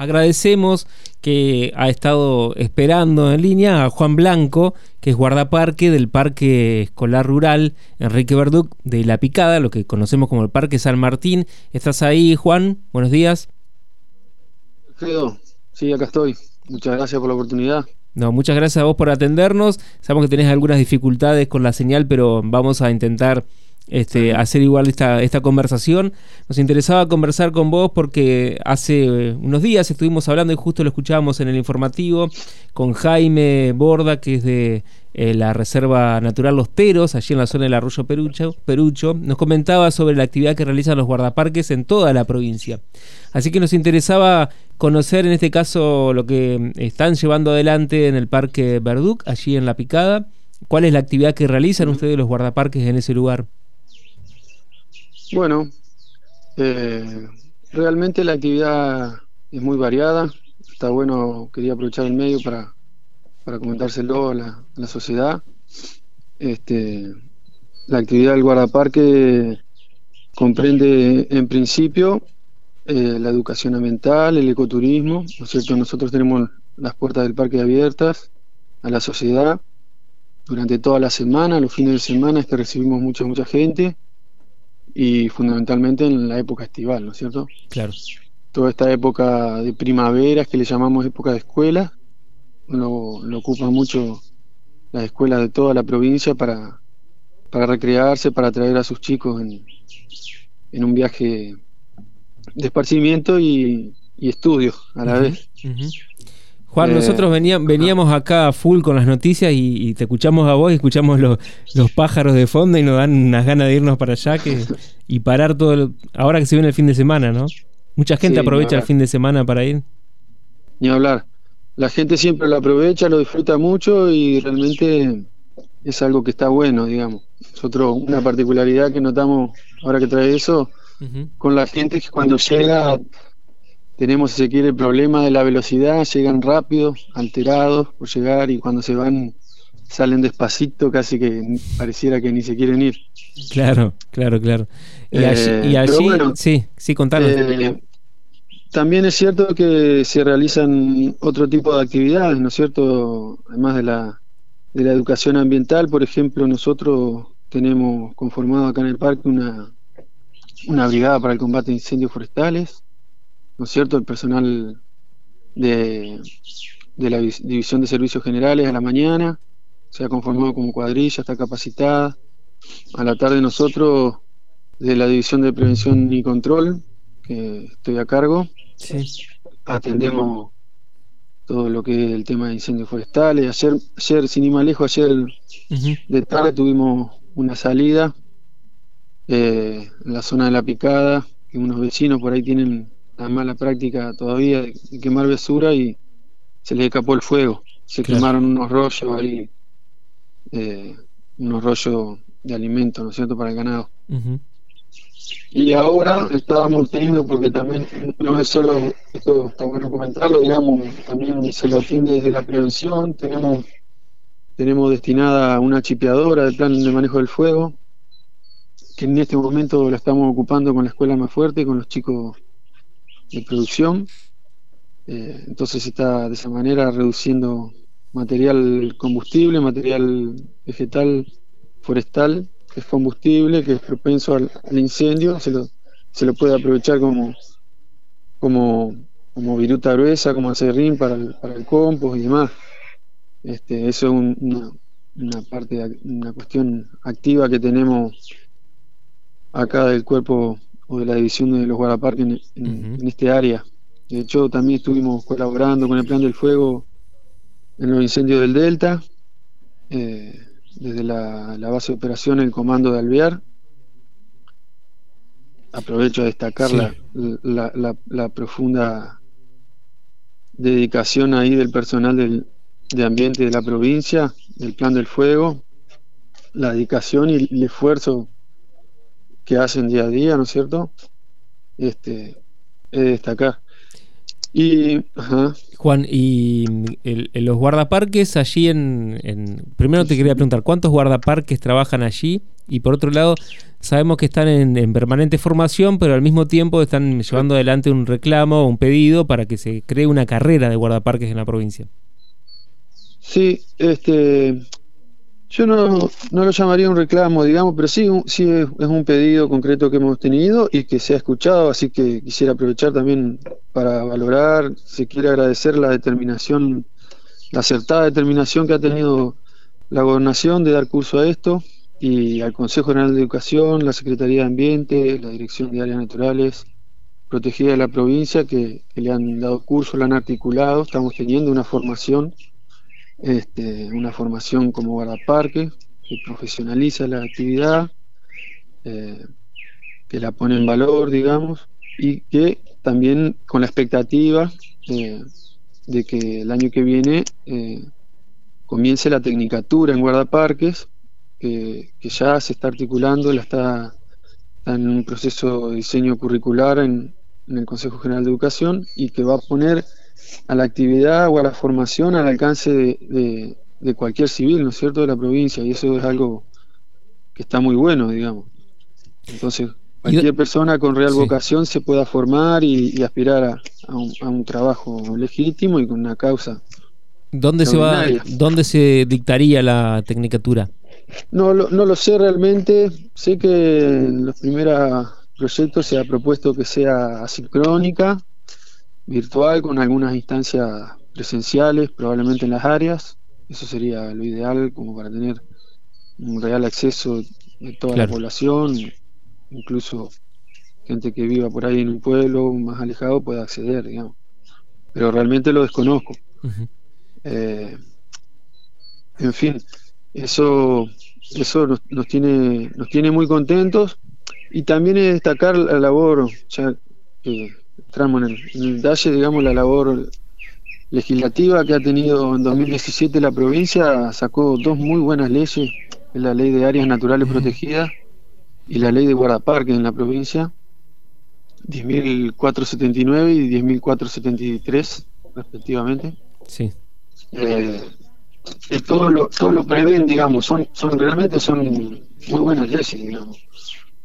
Agradecemos que ha estado esperando en línea a Juan Blanco, que es guardaparque del Parque Escolar Rural Enrique Verduc de La Picada, lo que conocemos como el Parque San Martín. ¿Estás ahí, Juan? Buenos días. Alfredo, sí, acá estoy. Muchas gracias por la oportunidad. No, muchas gracias a vos por atendernos. Sabemos que tenés algunas dificultades con la señal, pero vamos a intentar este, hacer igual esta, esta conversación. Nos interesaba conversar con vos porque hace eh, unos días estuvimos hablando y justo lo escuchábamos en el informativo con Jaime Borda, que es de eh, la Reserva Natural Los Teros, allí en la zona del Arroyo Perucho, Perucho. Nos comentaba sobre la actividad que realizan los guardaparques en toda la provincia. Así que nos interesaba conocer en este caso lo que están llevando adelante en el Parque Verduc, allí en La Picada. ¿Cuál es la actividad que realizan ustedes los guardaparques en ese lugar? Bueno, eh, realmente la actividad es muy variada. Está bueno, quería aprovechar el medio para, para comentárselo a la, sociedad. Este, la actividad del guardaparque comprende en principio eh, la educación ambiental, el ecoturismo, ¿no es cierto? Nosotros tenemos las puertas del parque abiertas a la sociedad durante toda la semana, los fines de semana es que recibimos mucha, mucha gente y fundamentalmente en la época estival, ¿no es cierto? Claro. Toda esta época de primavera, que le llamamos época de escuela, lo, lo ocupan mucho las escuelas de toda la provincia para, para recrearse, para traer a sus chicos en, en un viaje de esparcimiento y, y estudio a la vez. Juan, nosotros eh, veníamos acá full con las noticias y, te escuchamos a vos y escuchamos los, los, pájaros de fondo y nos dan unas ganas de irnos para allá que, y parar todo, ahora que se viene el fin de semana, ¿no? Mucha gente aprovecha el fin de semana para ir. Ni hablar. La gente siempre lo aprovecha, lo disfruta mucho y realmente es algo que está bueno, digamos. Nosotros, una particularidad que notamos ahora que trae eso, con la gente es que cuando llega tenemos, si se quiere, el problema de la velocidad, llegan rápido, alterados por llegar y cuando se van salen despacito, casi que pareciera que ni se quieren ir. Claro, claro, claro. Y allí, eh, sí, sí, contanos. Eh, también es cierto que se realizan otro tipo de actividades, ¿no es cierto? Además de la, de la educación ambiental, por ejemplo, nosotros tenemos conformado acá en el parque una, una brigada para el combate de incendios forestales, ¿no es cierto? El personal de, de la División de Servicios Generales a la mañana se ha conformado como cuadrilla, está capacitada. A la tarde nosotros, de la División de Prevención y Control, que estoy a cargo, atendemos todo lo que es el tema de incendios forestales. Ayer, ayer sin ir más lejos, ayer de tarde tuvimos una salida eh, en la zona de la picada, que unos vecinos por ahí tienen la mala práctica todavía de, quemar besura y se les escapó el fuego. Se quemaron unos rollos ahí, eh, unos rollos de alimento, ¿no es cierto?, para el ganado. Y ahora estábamos teniendo, porque también no es solo, esto está bueno comentarlo, digamos, también se lo atiende desde la prevención, tenemos, tenemos destinada una chipeadora del plan de manejo del fuego, que en este momento la estamos ocupando con la escuela más fuerte, con los chicos de producción. Eh, entonces está de esa manera reduciendo material combustible, material vegetal, forestal, que es combustible, que es propenso al, incendio, se lo, se lo, puede aprovechar como, como, como viruta gruesa, como acerrín para el, para el compost y demás. Este, eso es una, una parte, una cuestión activa que tenemos acá del cuerpo o de la división de los guardaparques en, este área. De hecho, también estuvimos colaborando con el Plan del Fuego en los incendios del Delta, eh, desde la, base de operación el comando de Alvear. Aprovecho a destacar la, profunda dedicación ahí del personal del, de ambiente de la provincia, del Plan del Fuego, la dedicación y el esfuerzo que hacen día a día, ¿no es cierto? Este, es destacar. Y, Juan, y los guardaparques allí en, Primero te quería preguntar, ¿cuántos guardaparques trabajan allí? Y por otro lado, sabemos que están en, permanente formación, pero al mismo tiempo están llevando adelante un reclamo, un pedido para que se cree una carrera de guardaparques en la provincia. Sí, este, yo no, no, lo llamaría un reclamo, digamos, pero sí, sí es, un pedido concreto que hemos tenido y que se ha escuchado, así que quisiera aprovechar también para valorar, si quiere agradecer la determinación, la acertada determinación que ha tenido la gobernación de dar curso a esto y al Consejo General de Educación, la Secretaría de Ambiente, la Dirección de Áreas Naturales Protegidas de la provincia que, que le han dado curso, lo han articulado, estamos teniendo una formación este, una formación como guardaparque que profesionaliza la actividad, eh, que la pone en valor, digamos, y que también con la expectativa de que el año que viene eh, comience la tecnicatura en guardaparques, que ya se está articulando, la está, en un proceso de diseño curricular en el Consejo General de Educación y que va a poner a la actividad o a la formación al alcance de, de, cualquier civil, ¿no es cierto?, de la provincia, y eso es algo que está muy bueno, digamos. Entonces, cualquier persona con real vocación se pueda formar y, aspirar a, un, trabajo legítimo y con una causa. ¿Dónde se, va, ¿Dónde se dictaría la tecnicatura? No, no lo sé realmente. Sé que en los primeros proyectos se ha propuesto que sea asincrónica, virtual con algunas instancias presenciales, probablemente en las áreas. Eso sería lo ideal como para tener un real acceso de toda la población, incluso gente que viva por ahí en un pueblo más alejado pueda acceder, digamos. Pero realmente lo desconozco. Eh, en fin, eso, eso nos, tiene, nos tiene muy contentos y también es destacar la labor, ya que entramos en el, detalle, digamos, la labor legislativa que ha tenido en 2017 la provincia, sacó dos muy buenas leyes, la ley de áreas naturales protegidas y la ley de guardaparques en la provincia, 10.479 y 10.473 respectivamente. Sí. Eh, todo, lo, todo lo prevén, digamos, son, son realmente son muy buenas leyes, digamos.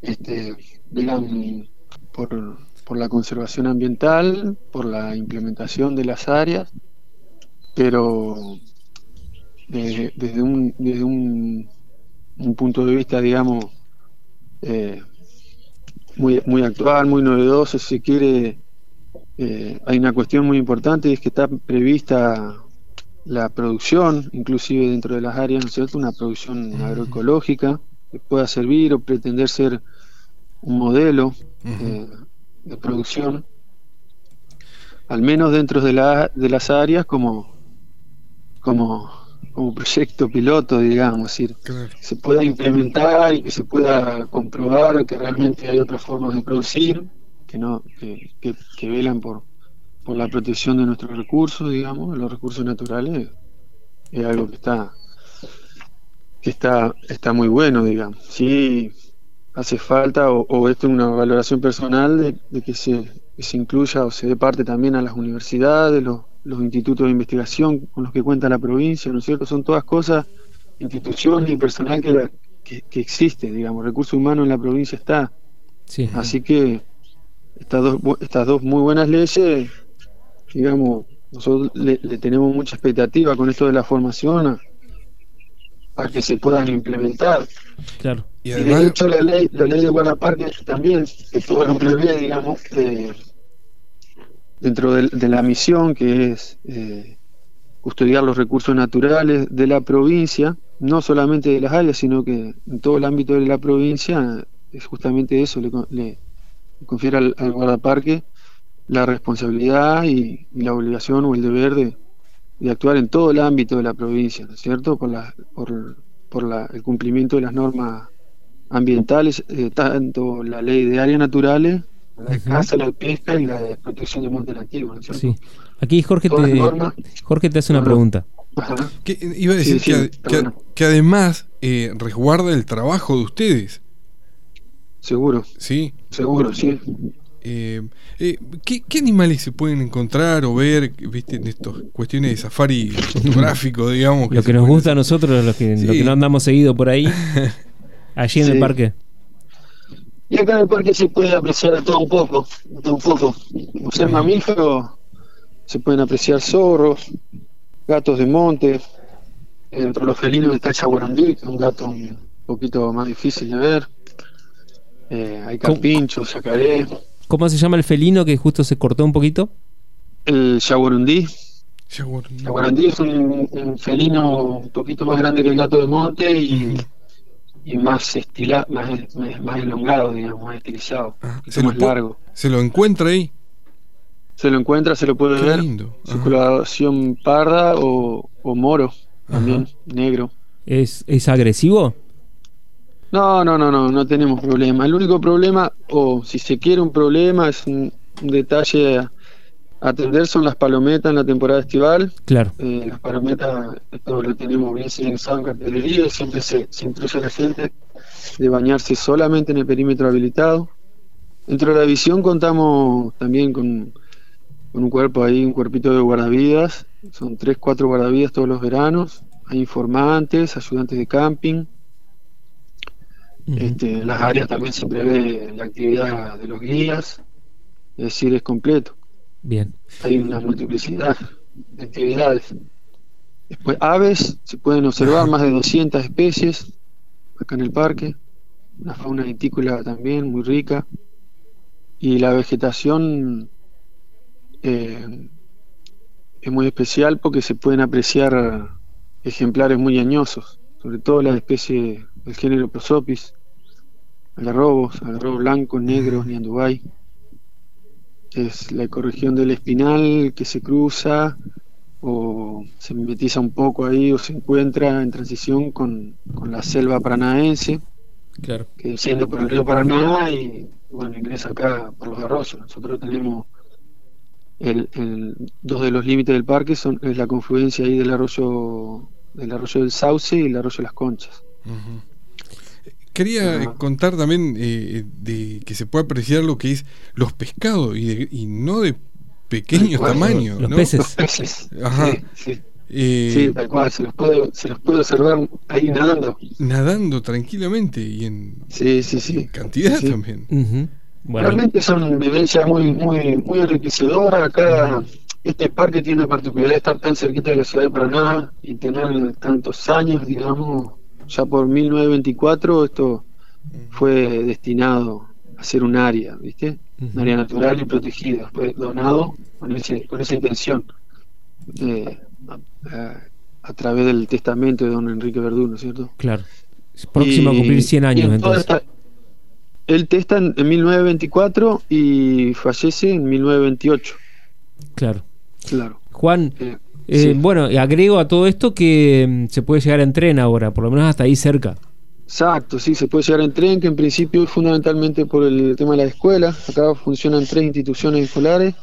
Este, digamos, por por la conservación ambiental, por la implementación de las áreas, pero desde, un, desde un, punto de vista, digamos, eh, muy, muy actual, muy novedoso, si se quiere, eh, hay una cuestión muy importante, es que está prevista la producción, inclusive dentro de las áreas, ¿no es cierto?, una producción agroecológica que pueda servir o pretender ser un modelo de producción, al menos dentro de, la, de las áreas como, como, como proyecto piloto, digamos, decir, se pueda implementar y que se pueda comprobar que realmente hay otras formas de producir, que no, que, que, velan por, por la protección de nuestros recursos, digamos, los recursos naturales, es algo que está que está, está muy bueno, digamos. Sí, hace falta, o, esto es una valoración personal, de, que, se, se, incluya o se dé parte también a las universidades, los, los, institutos de investigación con los que cuenta la provincia, ¿no es cierto? Son todas cosas, instituciones y personal que, que, existe, digamos, recurso humano en la provincia está. Sí. Así que estas dos, estas dos muy buenas leyes, digamos, nosotros le, le tenemos mucha expectativa con esto de la formación para que se puedan implementar. Claro. Y, de hecho la ley, la ley de Guanaparque también, que lo prevé, digamos, dentro de, la misión que es eh, custodiar los recursos naturales de la provincia, no solamente de las áreas, sino que en todo el ámbito de la provincia, es justamente eso, le, le, confiere al, guardaparque la responsabilidad y, la obligación o el deber de, de, actuar en todo el ámbito de la provincia, ¿no es cierto? Por, la, por, por la, el cumplimiento de las normas ambientales, eh, tanto la ley de áreas naturales, la de caza, la de pesca y la de protección de montes nativos. sí. Aquí Jorge te, Jorge te hace una pregunta. Que, iba a decir que, además eh, resguarda el trabajo de ustedes. Seguro. Sí. Seguro, sí. Eh, eh, ¿qué, animales se pueden encontrar o ver ¿viste? en estas cuestiones de safari fotográfico, digamos? lo que nos gusta a nosotros, lo que, no andamos seguido por ahí, allí en el parque. Y acá en el parque se puede apreciar todo un poco, todo un poco. Como ser mamífero, se pueden apreciar zorros, gatos de monte. Entre los felinos está el chaguarandí, que es un gato un poquito más difícil de ver. Eh, hay carpinchos, sacaré. ¿Cómo se llama el felino que justo se cortó un poquito? El yaguarundí. Yaguarundí es un, felino un poquito más grande que el gato de monte y, más estilado, más, elongado, digamos, más estilizado, ah, más largo. ¿Se lo encuentra ahí? Se lo encuentra, se lo puede ver. Lindo. Circulación parda o, moro, también, negro. ¿Es, ¿Es agresivo? No, no, no, no, no tenemos problema. El único problema, o si se quiere un problema, es un, detalle a atender son las palometas en la temporada estival. Claro. Eh, las palometas, esto lo tenemos bien señalizado en cartelería, siempre se, se instruye a la gente de bañarse solamente en el perímetro habilitado. Dentro de la visión contamos también con, con un cuerpo ahí, un cuerpito de guardavidas. Son tres, cuatro guardavidas todos los veranos. Hay informantes, ayudantes de camping este, las áreas también se prevé la actividad de los guías, es decir, es completo. Bien. Hay una multiplicidad de actividades. Después, aves, se pueden observar más de 200 especies acá en el parque, una fauna vitícola también muy rica, y la vegetación eh, es muy especial porque se pueden apreciar ejemplares muy añosos, sobre todo las especies el género Prosopis, algarrobos, algarrobos blancos, negros, Niandubay. Es la ecorregión del espinal que se cruza o se mimetiza un poco ahí o se encuentra en transición con, la selva paranaense, claro. que desciende por el río Paraná y bueno, ingresa acá por los arroyos. Nosotros tenemos el, dos de los límites del parque son es la confluencia ahí del arroyo del arroyo del Sauce y el arroyo de las Conchas. Quería contar también eh, de que se puede apreciar lo que es los pescados y, no de pequeño tamaño. Los peces. Ajá. Sí, eh, tal cual, se los, puede, se los puede observar ahí nadando. Nadando tranquilamente y en sí, sí, sí. cantidad también. Realmente son vivencias muy, muy, muy enriquecedoras. Acá este parque tiene la particularidad de estar tan cerquita de la ciudad de Paraná y tener tantos años, digamos, ya por 1924 esto fue destinado a ser un área, ¿viste? Un área natural y protegida. Fue donado con, con esa intención. Eh, a, través del testamento de don Enrique Verdú, ¿no es cierto? Claro. Próximo a cumplir 100 años entonces. él testa en, 1924 y fallece en 1928. Claro. Claro. Juan, eh, eh, bueno, agrego a todo esto que mm, se puede llegar en tren ahora, por lo menos hasta ahí cerca. Exacto, sí, se puede llegar en tren, que en principio es fundamentalmente por el tema de la escuela. Acá funcionan tres instituciones escolares,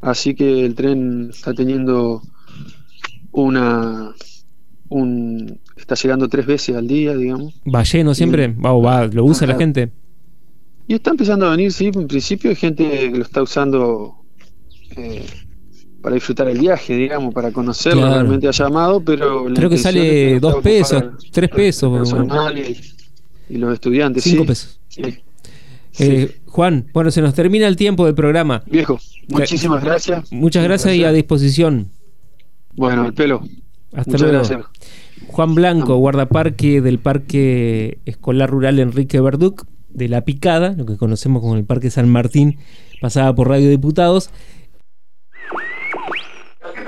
así que el tren está teniendo una. Un, está llegando tres veces al día, digamos. ¿Va lleno siempre? ¿Va, va, ¿Lo usa la gente? Y está empezando a venir, sí, en principio hay gente que lo está usando. Eh, para disfrutar el viaje, digamos, para conocerlo, realmente ha llamado, pero... Creo que sale dos pesos, tres pesos. y, los estudiantes. Cinco pesos. Eh, Juan, bueno, se nos termina el tiempo del programa. Viejo, muchísimas gracias. Muchas gracias, y a disposición. Bueno, el pelo. Hasta luego. Juan Blanco, guardaparque del Parque Escolar Rural Enrique Verduc, de La Picada, lo que conocemos como el Parque San Martín, pasada por Radio Diputados.